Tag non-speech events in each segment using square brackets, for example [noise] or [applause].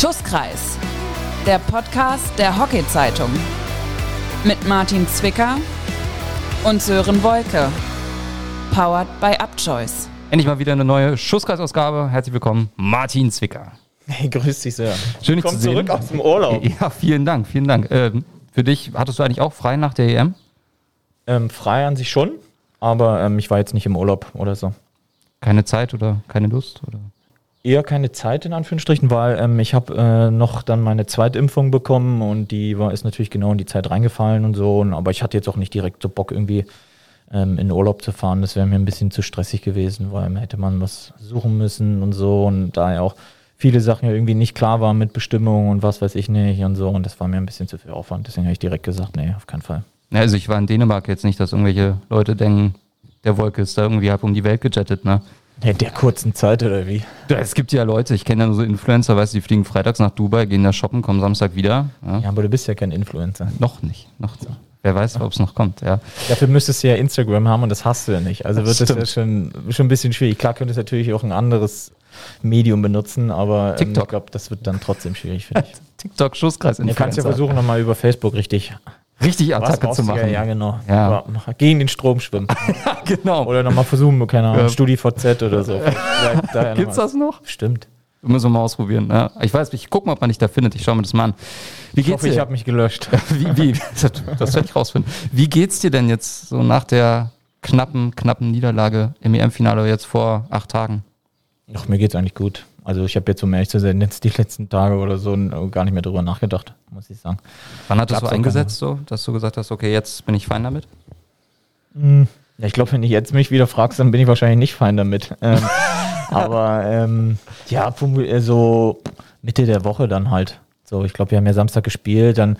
Schusskreis, der Podcast der Hockey-Zeitung. Mit Martin Zwicker und Sören Wolke. Powered by Upchoice. Endlich mal wieder eine neue Schusskreisausgabe. Herzlich willkommen, Martin Zwicker. Hey, grüß dich sehr. Schön, dich Komm zu sehen. zurück aus dem Urlaub. Ja, vielen Dank, vielen Dank. Ähm, für dich, hattest du eigentlich auch frei nach der EM? Ähm, frei an sich schon, aber ähm, ich war jetzt nicht im Urlaub oder so. Keine Zeit oder keine Lust? Oder? Eher keine Zeit in Anführungsstrichen, weil ähm, ich habe äh, noch dann meine Zweitimpfung bekommen und die war ist natürlich genau in die Zeit reingefallen und so. Und, aber ich hatte jetzt auch nicht direkt so Bock irgendwie ähm, in Urlaub zu fahren. Das wäre mir ein bisschen zu stressig gewesen, weil hätte man was suchen müssen und so und da ja auch viele Sachen ja irgendwie nicht klar waren mit Bestimmungen und was weiß ich nicht und so und das war mir ein bisschen zu viel Aufwand. Deswegen habe ich direkt gesagt, nee, auf keinen Fall. Also ich war in Dänemark jetzt nicht, dass irgendwelche Leute denken, der Wolke ist da irgendwie halb um die Welt gejettet, ne? In der kurzen Zeit oder wie? Ja, Es gibt ja Leute, ich kenne ja nur so Influencer, weißt du, die fliegen freitags nach Dubai, gehen da shoppen, kommen Samstag wieder. Ja. Ja, aber du bist ja kein Influencer. Noch nicht, noch nicht. Wer weiß, ob es noch kommt, ja. Dafür müsstest du ja Instagram haben und das hast du ja nicht. Also Das wird das ja stimmt. schon, schon ein bisschen schwierig. Klar könntest du natürlich auch ein anderes Medium benutzen, aber ähm, TikTok. ich glaube, das wird dann trotzdem schwierig für dich. [laughs] TikTok, Schusskreis, Du kannst ja versuchen, nochmal über Facebook richtig richtig Attacke zu machen. Ja, genau. Ja. Aber mach- gegen den Strom schwimmen. [laughs] genau. oder nochmal versuchen, keine Ahnung, Ja. StudiVZ oder so. Da [laughs] ja Gibt's das noch? Stimmt. Müssen wir mal ausprobieren. Ja. Ich weiß, ich gucke mal, ob man dich da findet. Ich schaue mir das mal an. Wie Ich geht's hoffe, ich dir? habe mich gelöscht. [laughs] wie, wie, das werde ich rausfinden. Wie geht's dir denn jetzt so nach der knappen, knappen Niederlage im EM-Finale jetzt vor acht Tagen? Ach, mir geht's eigentlich gut. Also ich habe jetzt, um ehrlich zu sein, jetzt die letzten Tage oder so gar nicht mehr drüber nachgedacht, muss ich sagen. Wann hat das Gab's so eingesetzt, so, dass du gesagt hast, okay, jetzt bin ich fein damit? Ja, ich glaube, wenn du jetzt mich wieder fragst, dann bin ich wahrscheinlich nicht fein damit. [laughs] Ähm, aber ähm, ja, so Mitte der Woche dann halt. So, ich glaube, wir haben ja Samstag gespielt, dann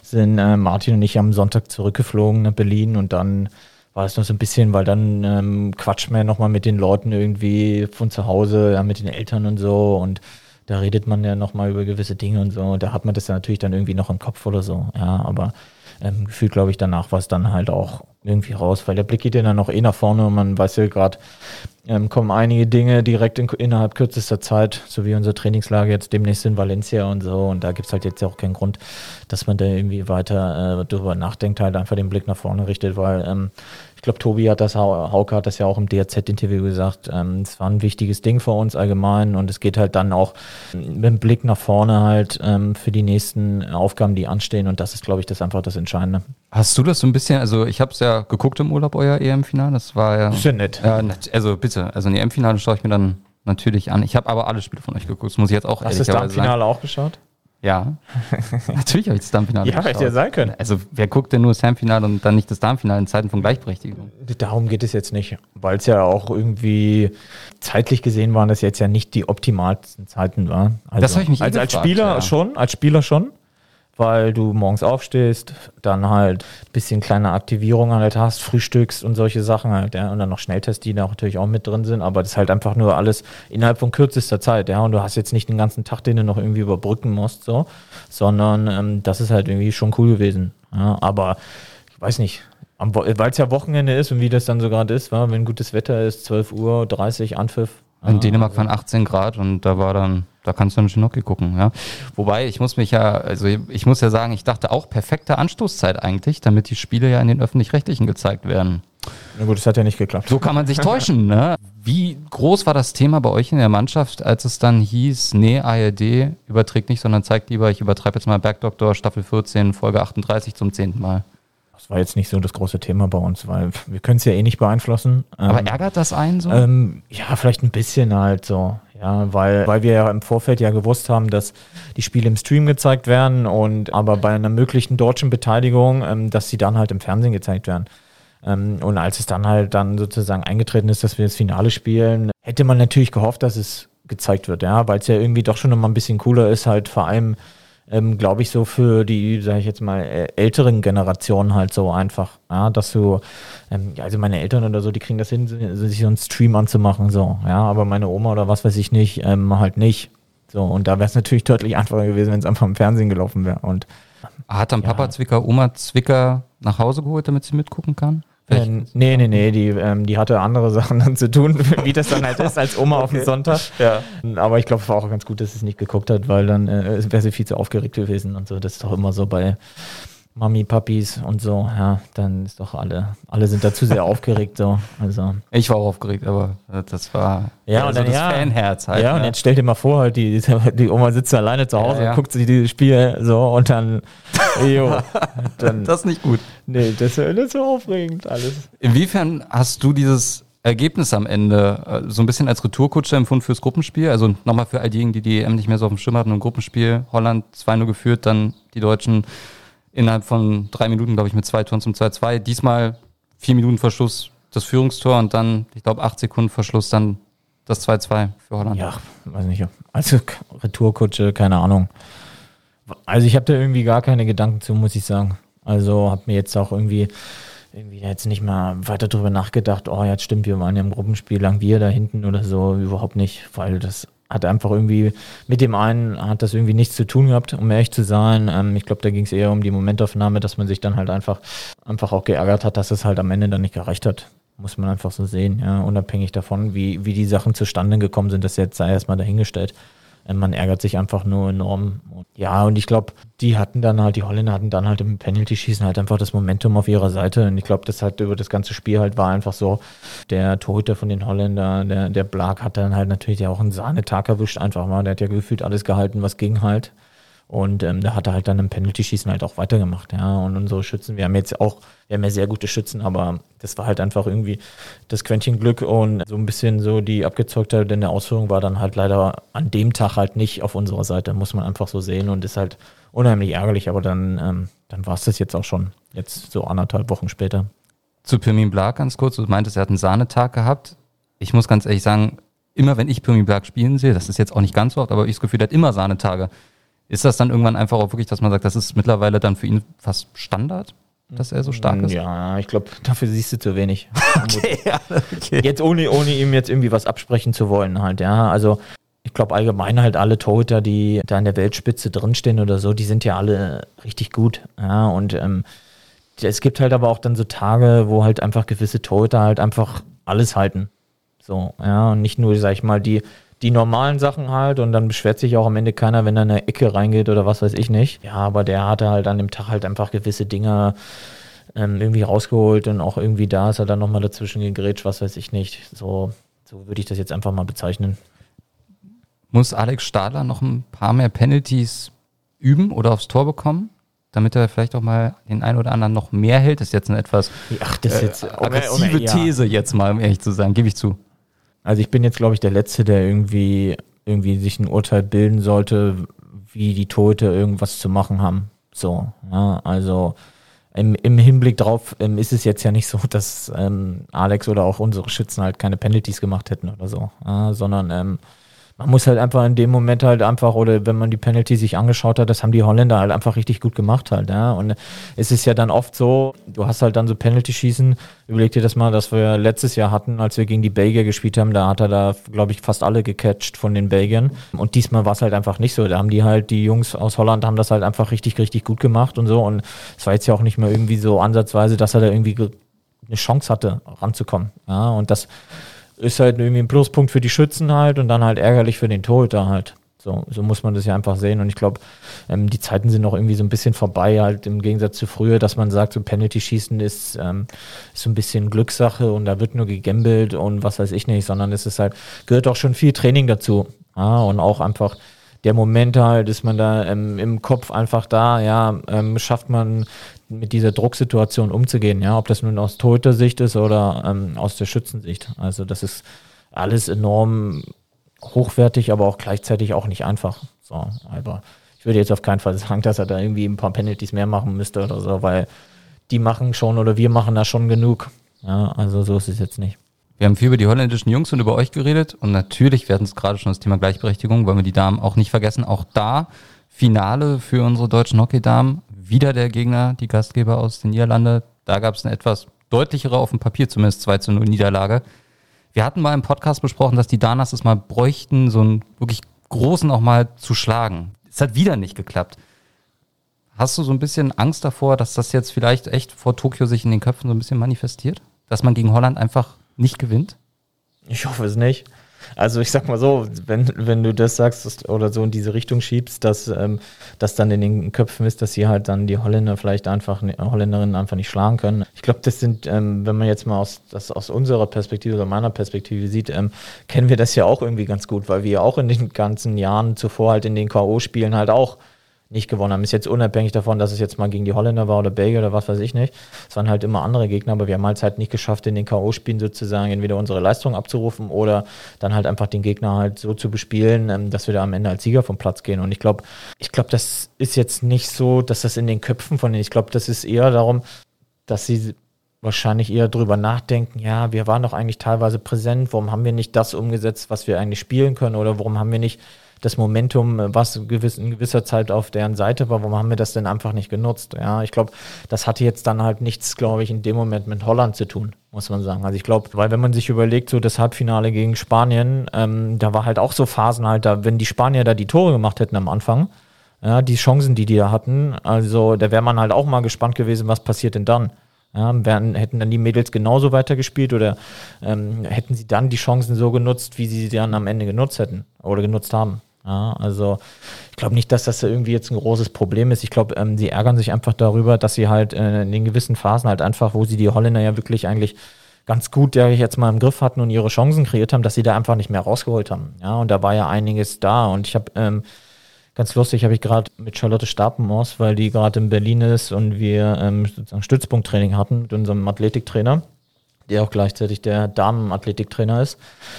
sind äh, Martin und ich am Sonntag zurückgeflogen nach Berlin und dann war es noch so ein bisschen, weil dann ähm, quatscht man ja nochmal mit den Leuten irgendwie von zu Hause, ja, mit den Eltern und so und da redet man ja nochmal über gewisse Dinge und so. Da hat man das ja natürlich dann irgendwie noch im Kopf oder so. Ja, aber ähm, gefühlt, glaube ich, danach war es dann halt auch irgendwie raus, weil der Blick geht ja dann noch eh nach vorne und man weiß ja gerade, ähm, kommen einige Dinge direkt in, innerhalb kürzester Zeit, so wie unser Trainingslager jetzt demnächst in Valencia und so. Und da gibt es halt jetzt auch keinen Grund, dass man da irgendwie weiter äh, drüber nachdenkt, halt einfach den Blick nach vorne richtet, weil ähm, ich glaube, Tobi hat das, Hau- Hauke hat das ja auch im DRZ-Interview gesagt, ähm, es war ein wichtiges Ding für uns allgemein und es geht halt dann auch mit dem Blick nach vorne halt ähm, für die nächsten Aufgaben, die anstehen und das ist, glaube ich, das einfach das Entscheidende. Hast du das so ein bisschen, also ich habe es ja geguckt im Urlaub, euer EM-Finale, das war ja... Ist ja nett. Ja, also bitte, also ein EM-Finale schaue ich mir dann natürlich an. Ich habe aber alle Spiele von euch geguckt, das muss ich jetzt auch Hast du das. Darmfinale auch geschaut? Ja, [laughs] natürlich habe ich das Darmfinale Ja, hätte ja sein können. Also wer guckt denn nur das Heimfinale und dann nicht das Darmfinale in Zeiten von Gleichberechtigung? Darum geht es jetzt nicht, weil es ja auch irgendwie zeitlich gesehen waren das jetzt ja nicht die optimalsten Zeiten war. Also, Das hab ich mich eh als, als gefragt, Spieler ja. schon, als Spieler schon, weil du morgens aufstehst, dann halt ein bisschen kleine Aktivierung halt hast, frühstückst und solche Sachen halt, ja, und dann noch Schnelltests, die da natürlich auch mit drin sind, aber das ist halt einfach nur alles innerhalb von kürzester Zeit, ja, und du hast jetzt nicht den ganzen Tag, den du noch irgendwie überbrücken musst, so, sondern ähm, das ist halt irgendwie schon cool gewesen, ja, aber ich weiß nicht, weil es ja Wochenende ist und wie das dann so gerade ist, wa? wenn gutes Wetter ist, 12 Uhr, 30 Anpfiff. In Dänemark waren 18 Grad und da war dann, da kannst du dann Hockey gucken, ja. Wobei, ich muss mich ja, also ich muss ja sagen, ich dachte auch perfekte Anstoßzeit eigentlich, damit die Spiele ja in den Öffentlich-Rechtlichen gezeigt werden. Na gut, das hat ja nicht geklappt. So kann man sich täuschen, ne? Wie groß war das Thema bei euch in der Mannschaft, als es dann hieß, nee, ARD überträgt nicht, sondern zeigt lieber, ich übertreibe jetzt mal Bergdoktor Staffel 14, Folge 38 zum zehnten Mal. War jetzt nicht so das große Thema bei uns, weil wir können es ja eh nicht beeinflussen. Aber Ähm, ärgert das einen so? Ähm, ja, vielleicht ein bisschen halt so. Ja, weil, weil wir ja im Vorfeld ja gewusst haben, dass die Spiele im Stream gezeigt werden und aber bei einer möglichen deutschen Beteiligung, ähm, dass sie dann halt im Fernsehen gezeigt werden. Ähm, und als es dann halt dann sozusagen eingetreten ist, dass wir das Finale spielen, hätte man natürlich gehofft, dass es gezeigt wird, ja, weil es ja irgendwie doch schon nochmal ein bisschen cooler ist, halt vor allem ähm, glaube ich, so für die, sage ich jetzt mal, älteren Generationen halt so einfach. Ja, dass du, ähm, ja, also meine Eltern oder so, die kriegen das hin, sich so einen Stream anzumachen, so, ja, aber meine Oma oder was weiß ich nicht, ähm, halt nicht. So, und da wäre es natürlich [laughs] deutlich einfacher gewesen, wenn es einfach im Fernsehen gelaufen wäre. Und Hat dann Papa Zwicker Oma Zwicker nach Hause geholt, damit sie mitgucken kann? Äh, nee, nee, nee, die, ähm, die hatte andere [laughs] Sachen dann zu tun, [laughs] wie das dann halt ist, als Oma okay. auf dem Sonntag. Ja. Aber ich glaube, es war auch ganz gut, dass sie es nicht geguckt hat, weil dann äh, wäre sie viel zu aufgeregt gewesen und so. Das ist doch immer so bei Mami, Papis und so, ja, dann ist doch alle, alle sind dazu sehr [laughs] aufgeregt so. Also. Ich war auch aufgeregt, aber das war ja, und dann, das ja, Fanherz halt. Ja, ne? und jetzt stell dir mal vor, halt, die, [laughs] die Oma sitzt alleine zu Hause ja, ja. und guckt sich dieses Spiel so und dann, [laughs] jo, dann. Das ist nicht gut. Nee, das, das ist so aufregend alles. Inwiefern hast du dieses Ergebnis am Ende äh, so ein bisschen als Retourkutsche empfunden fürs Gruppenspiel? Also nochmal für all diejenigen, die die EM nicht mehr so auf dem Schirm hatten, im Gruppenspiel Holland 2-0 geführt, dann die Deutschen innerhalb von drei Minuten, glaube ich, mit zwei Toren zum 2-2. Diesmal vier Minuten Verschluss das Führungstor und dann, ich glaube, acht Sekunden Verschluss dann das 2-2 für Holland. Ja, weiß nicht. Also Retourkutsche, keine Ahnung. Also ich habe da irgendwie gar keine Gedanken zu, muss ich sagen. Also habe mir jetzt auch irgendwie irgendwie jetzt nicht mal weiter drüber nachgedacht, oh, jetzt stimmt, wir waren ja im Gruppenspiel lang wir da hinten oder so, überhaupt nicht, weil das hat einfach irgendwie, mit dem einen hat das irgendwie nichts zu tun gehabt, um ehrlich zu sein. Ähm, ich glaube, da ging es eher um die Momentaufnahme, dass man sich dann halt einfach, einfach auch geärgert hat, dass es halt am Ende dann nicht gereicht hat. Muss man einfach so sehen, ja, unabhängig davon, wie, wie die Sachen zustande gekommen sind, das jetzt sei erstmal dahingestellt. Man ärgert sich einfach nur enorm. Ja, und ich glaube, die hatten dann halt, die Holländer hatten dann halt im Penalty-Schießen halt einfach das Momentum auf ihrer Seite. Und ich glaube, das halt über das ganze Spiel halt war einfach so, der Torhüter von den Holländer, der, der Blag hat dann halt natürlich ja auch einen Sahnetag erwischt einfach mal. Der hat ja gefühlt alles gehalten, was ging halt. Und ähm, da hat er halt dann im Penalty-Schießen halt auch weitergemacht, ja. Und unsere Schützen, wir haben jetzt auch, wir haben ja sehr gute Schützen, aber das war halt einfach irgendwie das Quäntchen Glück und so ein bisschen so die Abgezockte, denn der Ausführung war dann halt leider an dem Tag halt nicht auf unserer Seite, muss man einfach so sehen und ist halt unheimlich ärgerlich, aber dann, ähm, dann war es das jetzt auch schon, jetzt so anderthalb Wochen später. Zu Pirmin Blag ganz kurz, du meintest, er hat einen Sahnetag gehabt. Ich muss ganz ehrlich sagen, immer wenn ich Pirmin Blag spielen sehe, das ist jetzt auch nicht ganz so oft, aber ich das Gefühl, er hat immer Sahnetage. Ist das dann irgendwann einfach auch wirklich, dass man sagt, das ist mittlerweile dann für ihn fast Standard? dass er so stark ist? Ja, ich glaube, dafür siehst du zu wenig. [laughs] okay, ja, okay. Jetzt ohne, ohne ihm jetzt irgendwie was absprechen zu wollen halt, ja. Also ich glaube allgemein halt alle Torhüter, die da in der Weltspitze drinstehen oder so, die sind ja alle richtig gut. Ja, und ähm, es gibt halt aber auch dann so Tage, wo halt einfach gewisse Torhüter halt einfach alles halten. So, ja, und nicht nur, sag ich mal, die die normalen Sachen halt und dann beschwert sich auch am Ende keiner, wenn er in eine Ecke reingeht oder was weiß ich nicht. Ja, aber der hatte halt an dem Tag halt einfach gewisse Dinge ähm, irgendwie rausgeholt und auch irgendwie da ist er dann nochmal dazwischen gegrätscht, was weiß ich nicht. So, so würde ich das jetzt einfach mal bezeichnen. Muss Alex Stadler noch ein paar mehr Penalties üben oder aufs Tor bekommen? damit er vielleicht auch mal den einen oder anderen noch mehr hält. Das ist jetzt eine etwas Ach, das äh, jetzt, aggressive ja. These jetzt mal, um ehrlich zu sein, gebe ich zu. Also ich bin jetzt, glaube ich, der Letzte, der irgendwie, irgendwie sich ein Urteil bilden sollte, wie die Tote irgendwas zu machen haben. So, ja, also im, im Hinblick drauf ähm, ist es jetzt ja nicht so, [laughs] dass ähm, Alex oder auch unsere Schützen halt keine Penalties gemacht hätten oder so, ja, sondern ähm, man muss halt einfach in dem Moment halt einfach, oder wenn man die Penalty sich angeschaut hat, das haben die Holländer halt einfach richtig gut gemacht halt, ja. Und es ist ja dann oft so, du hast halt dann so Penalty-Schießen, überleg dir das mal, dass wir letztes Jahr hatten, als wir gegen die Belgier gespielt haben, da hat er da, glaube ich, fast alle gecatcht von den Belgiern. Und diesmal war es halt einfach nicht so. Da haben die halt, die Jungs aus Holland haben das halt einfach richtig, richtig gut gemacht und so. Und es war jetzt ja auch nicht mehr irgendwie so ansatzweise, dass er da irgendwie eine Chance hatte, ranzukommen. Ja, und das ist halt irgendwie ein Pluspunkt für die Schützen halt und dann halt ärgerlich für den Torhüter halt. So, so muss man das ja einfach sehen. Und ich glaube, ähm, die Zeiten sind noch irgendwie so ein bisschen vorbei, halt im Gegensatz zu früher, dass man sagt, so Penalty-Schießen ist, ähm, ist so ein bisschen Glückssache und da wird nur gegambelt und was weiß ich nicht, sondern es ist halt, gehört auch schon viel Training dazu. Ja, und auch einfach der Moment halt, ist man da ähm, im Kopf einfach da, ja, ähm, schafft man mit dieser Drucksituation umzugehen, ja, ob das nun aus Torhüter-Sicht ist oder ähm, aus der Schützensicht. Also das ist alles enorm hochwertig, aber auch gleichzeitig auch nicht einfach. So, aber ich würde jetzt auf keinen Fall [laughs] sagen, dass er da irgendwie ein paar Penalties mehr machen müsste oder so, weil die machen schon oder wir machen da schon genug. Ja, also so ist es jetzt nicht. Wir haben viel über die holländischen Jungs und über euch geredet und natürlich, hatten es gerade schon das Thema Gleichberechtigung, wollen wir die Damen auch nicht vergessen. Auch da Finale für unsere deutschen Hockeydamen. Wieder der Gegner, die Gastgeber aus den Niederlanden. Da gab es eine etwas deutlichere, auf dem Papier zumindest 2 zu 0 Niederlage. Wir hatten mal im Podcast besprochen, dass die Danas es mal bräuchten, so einen wirklich großen auch mal zu schlagen. Es hat wieder nicht geklappt. Hast du so ein bisschen Angst davor, dass das jetzt vielleicht echt vor Tokio sich in den Köpfen so ein bisschen manifestiert? Dass man gegen Holland einfach nicht gewinnt? Ich hoffe es nicht. Also ich sag mal so, wenn, wenn du das sagst oder so in diese Richtung schiebst, dass ähm, das dann in den Köpfen ist, dass sie halt dann die Holländer vielleicht einfach, Holländerinnen einfach nicht schlagen können. Ich glaube, das sind, ähm, wenn man jetzt mal aus, das aus unserer Perspektive oder meiner Perspektive sieht, ähm, kennen wir das ja auch irgendwie ganz gut, weil wir auch in den ganzen Jahren zuvor halt in den K.O.-Spielen halt auch nicht gewonnen haben. Ist jetzt unabhängig davon, dass es jetzt mal gegen die Holländer war oder Belgier oder was weiß ich nicht. Es waren halt immer andere Gegner, aber wir haben halt, halt nicht geschafft, in den K.O.-Spielen sozusagen entweder unsere Leistung abzurufen oder dann halt einfach den Gegner halt so zu bespielen, ähm, dass wir da am Ende als Sieger vom Platz gehen. Und ich glaube, ich glaube, das ist jetzt nicht so, dass das in den Köpfen von denen, ich glaube, das ist eher darum, dass sie wahrscheinlich eher drüber nachdenken, ja, wir waren doch eigentlich teilweise präsent, warum haben wir nicht das umgesetzt, was wir eigentlich spielen können oder warum haben wir nicht das Momentum, was gewiss, in gewisser Zeit auf deren Seite war, warum haben wir das denn einfach nicht genutzt? Ja, ich glaube, das hatte jetzt dann halt nichts, glaube ich, in dem Moment mit Holland zu tun, muss man sagen. Also ich glaube, weil wenn man sich überlegt, so das Halbfinale gegen Spanien, ähm, da war halt auch so Phasen halt da, wenn die Spanier da die Tore gemacht hätten am Anfang, ja, die Chancen, die die da hatten, also da wäre man halt auch mal gespannt gewesen, was passiert denn dann? Ja, wären, hätten dann die Mädels genauso weitergespielt oder ähm, hätten sie dann die Chancen so genutzt, wie sie sie dann am Ende genutzt hätten oder genutzt haben? Ja, also ich glaube nicht, dass das irgendwie jetzt ein großes Problem ist. Ich glaube, ähm, sie ärgern sich einfach darüber, dass sie halt äh, in den gewissen Phasen halt einfach, wo sie die Holländer ja wirklich eigentlich ganz gut, der ich jetzt mal im Griff hatten und ihre Chancen kreiert haben, dass sie da einfach nicht mehr rausgeholt haben. Ja, und da war ja einiges da. Und ich habe ähm, ganz lustig, habe ich gerade mit Charlotte Stapenmors, weil die gerade in Berlin ist und wir ähm, sozusagen Stützpunkttraining hatten mit unserem Athletiktrainer der auch gleichzeitig der Damenathletiktrainer ist,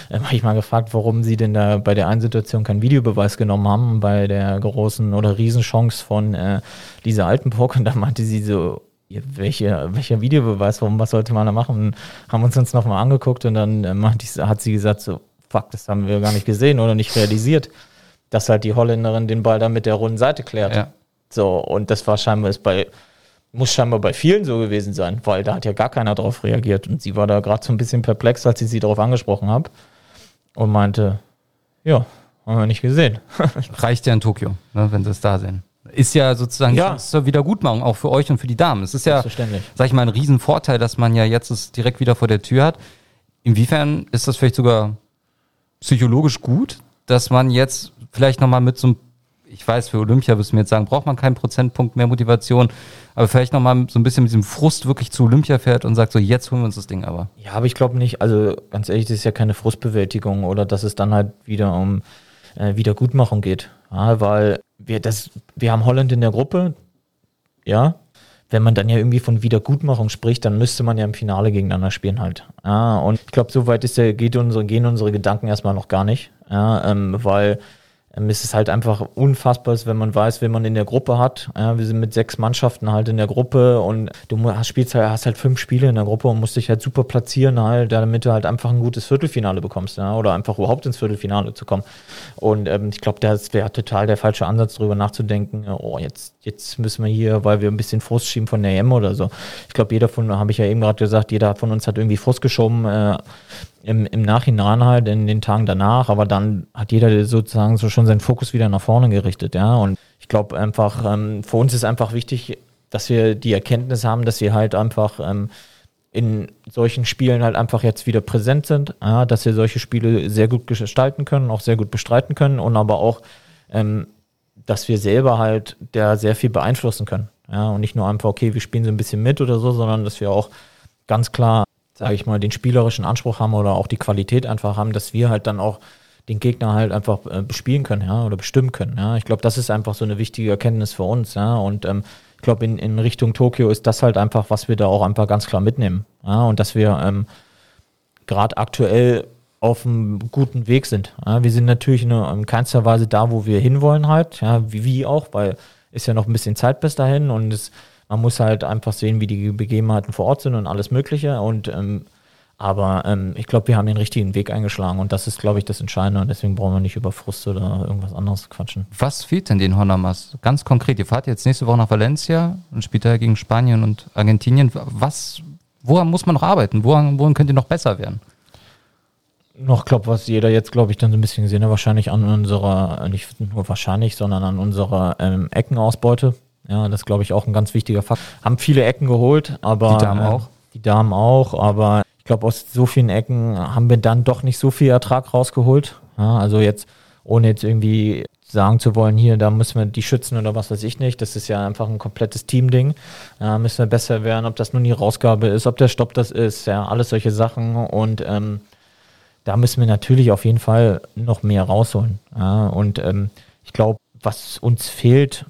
äh, habe ich mal gefragt, warum sie denn da bei der einen Situation keinen Videobeweis genommen haben, bei der großen oder Riesenchance von äh, Lisa Altenburg. Und da meinte sie so, welche, welcher Videobeweis, warum, was sollte man da machen? Und haben uns uns nochmal angeguckt und dann äh, hat sie gesagt, so, fuck, das haben wir gar nicht gesehen oder nicht realisiert, dass halt die Holländerin den Ball da mit der runden Seite klärt. Ja. So, und das war scheinbar ist bei muss scheinbar bei vielen so gewesen sein, weil da hat ja gar keiner drauf reagiert. Und sie war da gerade so ein bisschen perplex, als ich sie darauf angesprochen habe. Und meinte, ja, haben wir nicht gesehen. [laughs] Reicht ja in Tokio, ne, wenn sie es da sehen. Ist ja sozusagen ja. zur Wiedergutmachung, auch für euch und für die Damen. Es ist ja, sag ich mal, ein Riesenvorteil, dass man ja jetzt es direkt wieder vor der Tür hat. Inwiefern ist das vielleicht sogar psychologisch gut, dass man jetzt vielleicht nochmal mit so einem ich weiß, für Olympia du mir jetzt sagen, braucht man keinen Prozentpunkt mehr Motivation, aber vielleicht nochmal so ein bisschen mit diesem Frust wirklich zu Olympia fährt und sagt so, jetzt holen wir uns das Ding aber. Ja, aber ich glaube nicht, also ganz ehrlich, das ist ja keine Frustbewältigung oder dass es dann halt wieder um äh, Wiedergutmachung geht. Ja, weil wir das, wir haben Holland in der Gruppe, ja, wenn man dann ja irgendwie von Wiedergutmachung spricht, dann müsste man ja im Finale gegeneinander spielen halt. Ja, und ich glaube, so weit ist der, geht unsere, gehen unsere Gedanken erstmal noch gar nicht. Ja, ähm, weil ähm, ist es halt einfach unfassbar, wenn man weiß, wen man in der Gruppe hat. Ja, wir sind mit sechs Mannschaften halt in der Gruppe und du hast, spielst halt, hast halt fünf Spiele in der Gruppe und musst dich halt super platzieren, halt, damit du halt einfach ein gutes Viertelfinale bekommst ja, oder einfach überhaupt ins Viertelfinale zu kommen. Und ähm, ich glaube, das wäre total der falsche Ansatz, darüber nachzudenken, oh, jetzt, jetzt müssen wir hier, weil wir ein bisschen Frust schieben von der EM oder so. Ich glaube, jeder von, habe ich ja eben gerade gesagt, jeder von uns hat irgendwie Frust geschoben. Äh, im, im Nachhinein halt, in den Tagen danach, aber dann hat jeder sozusagen so schon seinen Fokus wieder nach vorne gerichtet, ja. Und ich glaube einfach, ähm, für uns ist einfach wichtig, dass wir die Erkenntnis haben, dass wir halt einfach ähm, in solchen Spielen halt einfach jetzt wieder präsent sind, ja, dass wir solche Spiele sehr gut gestalten können, auch sehr gut bestreiten können und aber auch, ähm, dass wir selber halt da sehr viel beeinflussen können. Ja, und nicht nur einfach, okay, wir spielen so ein bisschen mit oder so, sondern dass wir auch ganz klar sage ich mal, den spielerischen Anspruch haben oder auch die Qualität einfach haben, dass wir halt dann auch den Gegner halt einfach äh, bespielen können, ja, oder bestimmen können. Ja. Ich glaube, das ist einfach so eine wichtige Erkenntnis für uns, ja. Und ähm, ich glaube, in, in Richtung Tokio ist das halt einfach, was wir da auch einfach ganz klar mitnehmen. Ja, und dass wir ähm, gerade aktuell auf einem guten Weg sind. Ja. Wir sind natürlich in, in keinster Weise da, wo wir hinwollen halt, ja, wie, wie auch, weil ist ja noch ein bisschen Zeit bis dahin und es man muss halt einfach sehen, wie die Begebenheiten vor Ort sind und alles Mögliche. Und ähm, aber ähm, ich glaube, wir haben den richtigen Weg eingeschlagen und das ist, glaube ich, das Entscheidende und deswegen brauchen wir nicht über Frust oder irgendwas anderes quatschen. Was fehlt denn den Honamas? Ganz konkret, ihr fahrt jetzt nächste Woche nach Valencia und spielt da gegen Spanien und Argentinien. Was, woran muss man noch arbeiten? Woran, woran könnt ihr noch besser werden? Noch, glaube was jeder jetzt, glaube ich, dann so ein bisschen gesehen hat, wahrscheinlich an unserer, nicht nur wahrscheinlich, sondern an unserer ähm, Eckenausbeute Ja, das glaube ich auch ein ganz wichtiger Fakt. Haben viele Ecken geholt, aber. Die Damen äh, auch. Die Damen auch, aber ich glaube, aus so vielen Ecken haben wir dann doch nicht so viel Ertrag rausgeholt. Ja, also jetzt, ohne jetzt irgendwie sagen zu wollen, hier, da müssen wir die schützen oder was weiß ich nicht. Das ist ja einfach ein komplettes Teamding. Da müssen wir besser werden, ob das nun die Rausgabe ist, ob der Stopp das ist, ja, alles solche Sachen. Und ähm, da müssen wir natürlich auf jeden Fall noch mehr rausholen. Ja, und ähm, ich glaube, was uns fehlt,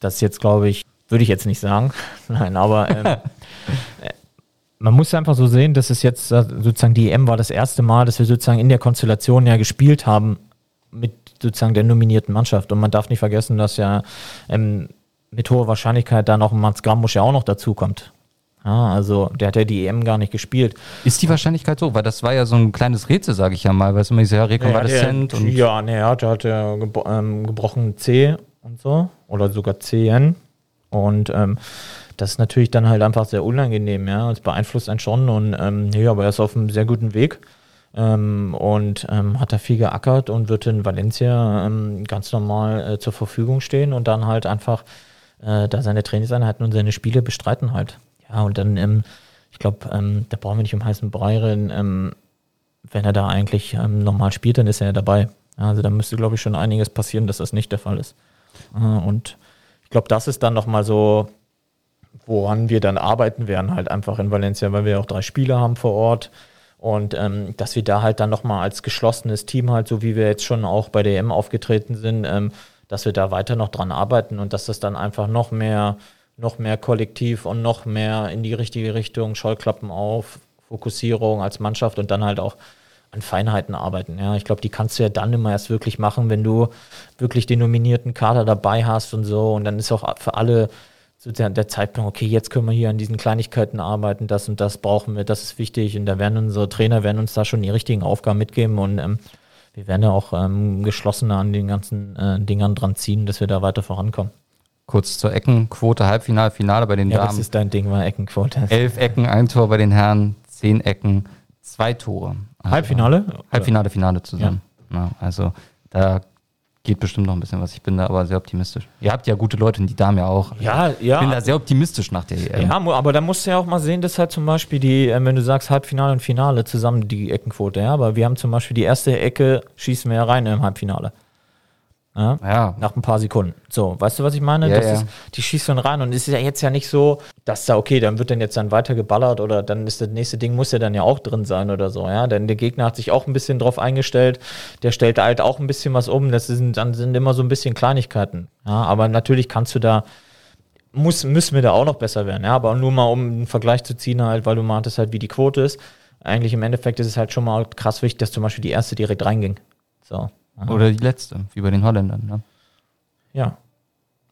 das ist jetzt, glaube ich, würde ich jetzt nicht sagen. [laughs] Nein, aber ähm, [laughs] äh, man muss einfach so sehen, dass es jetzt äh, sozusagen die EM war das erste Mal, dass wir sozusagen in der Konstellation ja gespielt haben mit sozusagen der nominierten Mannschaft. Und man darf nicht vergessen, dass ja ähm, mit hoher Wahrscheinlichkeit da noch ein Mats Gramusch ja auch noch dazukommt. Ja, also der hat ja die EM gar nicht gespielt. Ist die Wahrscheinlichkeit so? Weil das war ja so ein kleines Rätsel, sage ich ja mal, weil es immer sehr rekonvaleszent und ja, ne, er hat, er hat ja gebro ähm, gebrochen C und so oder sogar CN und ähm, das ist natürlich dann halt einfach sehr unangenehm, ja, es beeinflusst einen schon und ähm, nee, aber er ist auf einem sehr guten Weg ähm, und ähm, hat da viel geackert und wird in Valencia ähm, ganz normal äh, zur Verfügung stehen und dann halt einfach äh, da seine Trainingseinheiten und seine Spiele bestreiten halt. Ja, und dann, ähm, ich glaube, ähm, da brauchen wir nicht um heißen Brei. Ähm, wenn er da eigentlich ähm, normal spielt, dann ist er ja dabei. Ja, also da müsste, glaube ich, schon einiges passieren, dass das nicht der Fall ist. Äh, und ich glaube, das ist dann nochmal so, woran wir dann arbeiten werden, halt einfach in Valencia, weil wir auch drei Spieler haben vor Ort. Und ähm, dass wir da halt dann nochmal als geschlossenes Team halt, so wie wir jetzt schon auch bei der EM aufgetreten sind, ähm, dass wir da weiter noch dran arbeiten und dass das dann einfach noch mehr, noch mehr kollektiv und noch mehr in die richtige Richtung, Scheuklappen auf, Fokussierung als Mannschaft und dann halt auch an Feinheiten arbeiten. Ja, ich glaube, die kannst du ja dann immer erst wirklich machen, wenn du wirklich den nominierten Kader dabei hast und so. Und dann ist auch für alle so der, der Zeitpunkt, okay, jetzt können wir hier an diesen Kleinigkeiten arbeiten, das und das brauchen wir, das ist wichtig. Und da werden unsere Trainer werden uns da schon die richtigen Aufgaben mitgeben und ähm, wir werden ja auch ähm, geschlossener an den ganzen äh, Dingern dran ziehen, dass wir da weiter vorankommen. kurz zur Eckenquote, Halbfinale, Finale bei den Ja, das Damen. ist dein Ding, war Eckenquote. Elf Ecken, ein Tor bei den Herren, zehn Ecken, zwei Tore. Also Halbfinale? Halbfinale, Finale zusammen. Ja, also da geht bestimmt noch ein bisschen was. Ich bin da aber sehr optimistisch. Ihr habt ja gute Leute und die Damen ja auch. Ja, Ich ja. bin da sehr optimistisch nach der EM. Ja, aber da musst du ja auch mal sehen, dass halt zum Beispiel die, äh, wenn du sagst Halbfinale und Finale zusammen die Eckenquote, ja, aber wir haben zum Beispiel die erste Ecke schießen wir ja rein im Halbfinale. Ja, Ja, nach ein paar Sekunden. So, weißt du, was ich meine? Ja, das ja. Ist, die schießt dann rein und es ist ja jetzt ja nicht so, dass da, okay, dann wird dann jetzt dann weiter geballert oder dann ist das nächste Ding, muss ja dann ja auch drin sein oder so, ja. Denn der Gegner hat sich auch ein bisschen drauf eingestellt, der stellt halt auch ein bisschen was um, das sind, dann sind immer so ein bisschen Kleinigkeiten. Ja, aber natürlich kannst du da, muss, müssen wir da auch noch besser werden, ja. Aber nur mal, um einen Vergleich zu ziehen, halt, weil du meintest halt, wie die Quote ist. Eigentlich im Endeffekt ist es halt schon mal krass wichtig, dass zum Beispiel die erste direkt reinging. So. Ja. oder die letzte, wie bei den Holländern. Ne? Ja.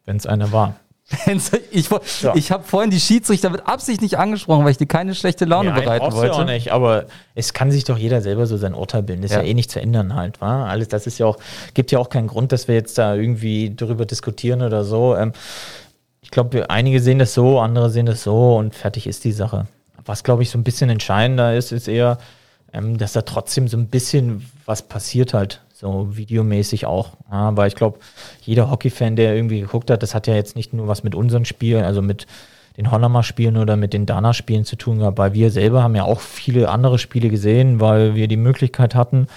Wenn es eine war. [laughs] ich Ja. ich habe vorhin die Schiedsrichter mit Absicht nicht angesprochen, weil ich dir keine schlechte Laune Nein, bereiten wollte. auch nicht, aber es kann sich doch jeder selber so sein Urteil bilden. Das ist ja, Ja. eh nicht zu ändern halt, wa? Alles, das ist ja auch, gibt ja auch keinen Grund, dass wir jetzt da irgendwie drüber diskutieren oder so. Ähm, ich glaube, einige sehen das so, andere sehen das so und fertig ist die Sache. Was, glaube ich, so ein bisschen entscheidender ist, ist eher, ähm, dass da trotzdem so ein bisschen was passiert halt, so videomäßig auch. Ja, weil ich glaube, jeder Hockey-Fan, der irgendwie geguckt hat, das hat ja jetzt nicht nur was mit unseren Spielen, also mit den Hollammer-Spielen oder mit den Dana-Spielen zu tun gehabt, weil wir selber haben ja auch viele andere Spiele gesehen, weil wir die Möglichkeit hatten.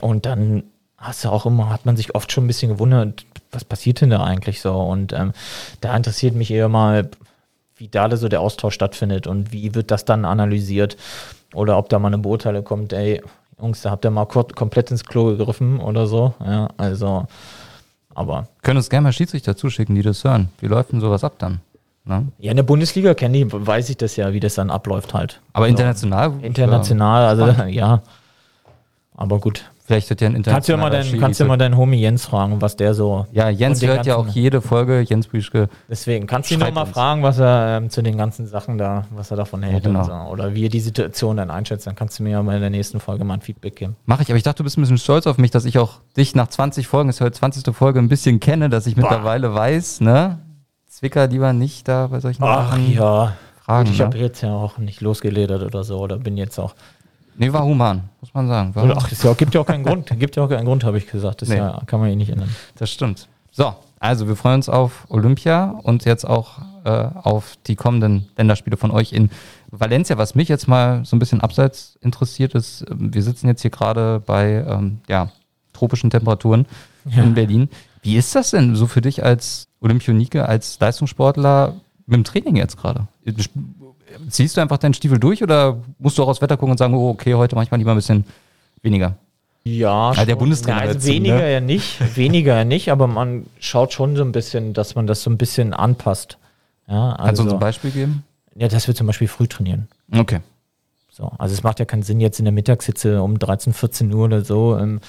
Und dann hast du auch immer, hat man sich oft schon ein bisschen gewundert, was passiert denn da eigentlich so? Und ähm, da interessiert mich eher mal, wie da so der Austausch stattfindet und wie wird das dann analysiert oder ob da mal eine Beurteilung kommt, ey, Jungs, da habt ihr mal kurz, komplett ins Klo gegriffen oder so. Ja, also, aber Können uns gerne mal Schiedsrichter zuschicken, die das hören. Wie läuft denn sowas ab dann? Ne? ja, in der Bundesliga kenne ich, weiß ich das ja, wie das dann abläuft halt. Aber So. international? International, also ja. Aber gut. Vielleicht wird ja ein Kannst du ja mal Schiri kannst du für- mal deinen Homie Jens fragen, was der so. Ja, Jens hört ja auch jede Folge, Jens Büschke. Deswegen kannst du ihn Schreibt noch mal uns. fragen, was er ähm, zu den ganzen Sachen da, was er davon hält genau. und so. Oder wie er die Situation dann einschätzt. Dann kannst du mir ja mal in der nächsten Folge mal ein Feedback geben. Mache ich, aber ich dachte, du bist ein bisschen stolz auf mich, dass ich auch dich nach 20 Folgen, ist ja heute 20. Folge, ein bisschen kenne, dass ich mittlerweile weiß, ne? Zwicker lieber nicht da bei solchen Sachen ja. fragen. ich ne? habe jetzt ja auch nicht losgeledert oder so. Oder bin jetzt auch. Nee, war human, muss man sagen. War, ach, ist ja, gibt ja auch keinen Grund. Gibt ja auch keinen Grund, habe ich gesagt. Das Nee. ja, kann man eh nicht ändern. Das stimmt. So, Also wir freuen uns auf Olympia und jetzt auch äh, auf die kommenden Länderspiele von euch in Valencia. Was mich jetzt mal so ein bisschen abseits interessiert ist, ähm, wir sitzen jetzt hier gerade bei ähm, ja, tropischen Temperaturen Ja. in Berlin. Wie ist das denn so für dich als Olympionike, als Leistungssportler mit dem Training jetzt gerade? Ziehst du einfach deinen Stiefel durch oder musst du auch aufs Wetter gucken und sagen, oh, okay, heute manchmal lieber ein bisschen weniger? Ja, der schon. Bundestrainer Ja, also dazu, weniger ne? ja nicht, weniger ja nicht, aber man schaut schon so ein bisschen, dass man das so ein bisschen anpasst. Ja, Kannst du also, uns ein Beispiel geben? ja, dass wir zum Beispiel früh trainieren. Okay. So, also es macht ja keinen Sinn, jetzt in der Mittagshitze um 13, 14 Uhr oder so, ähm,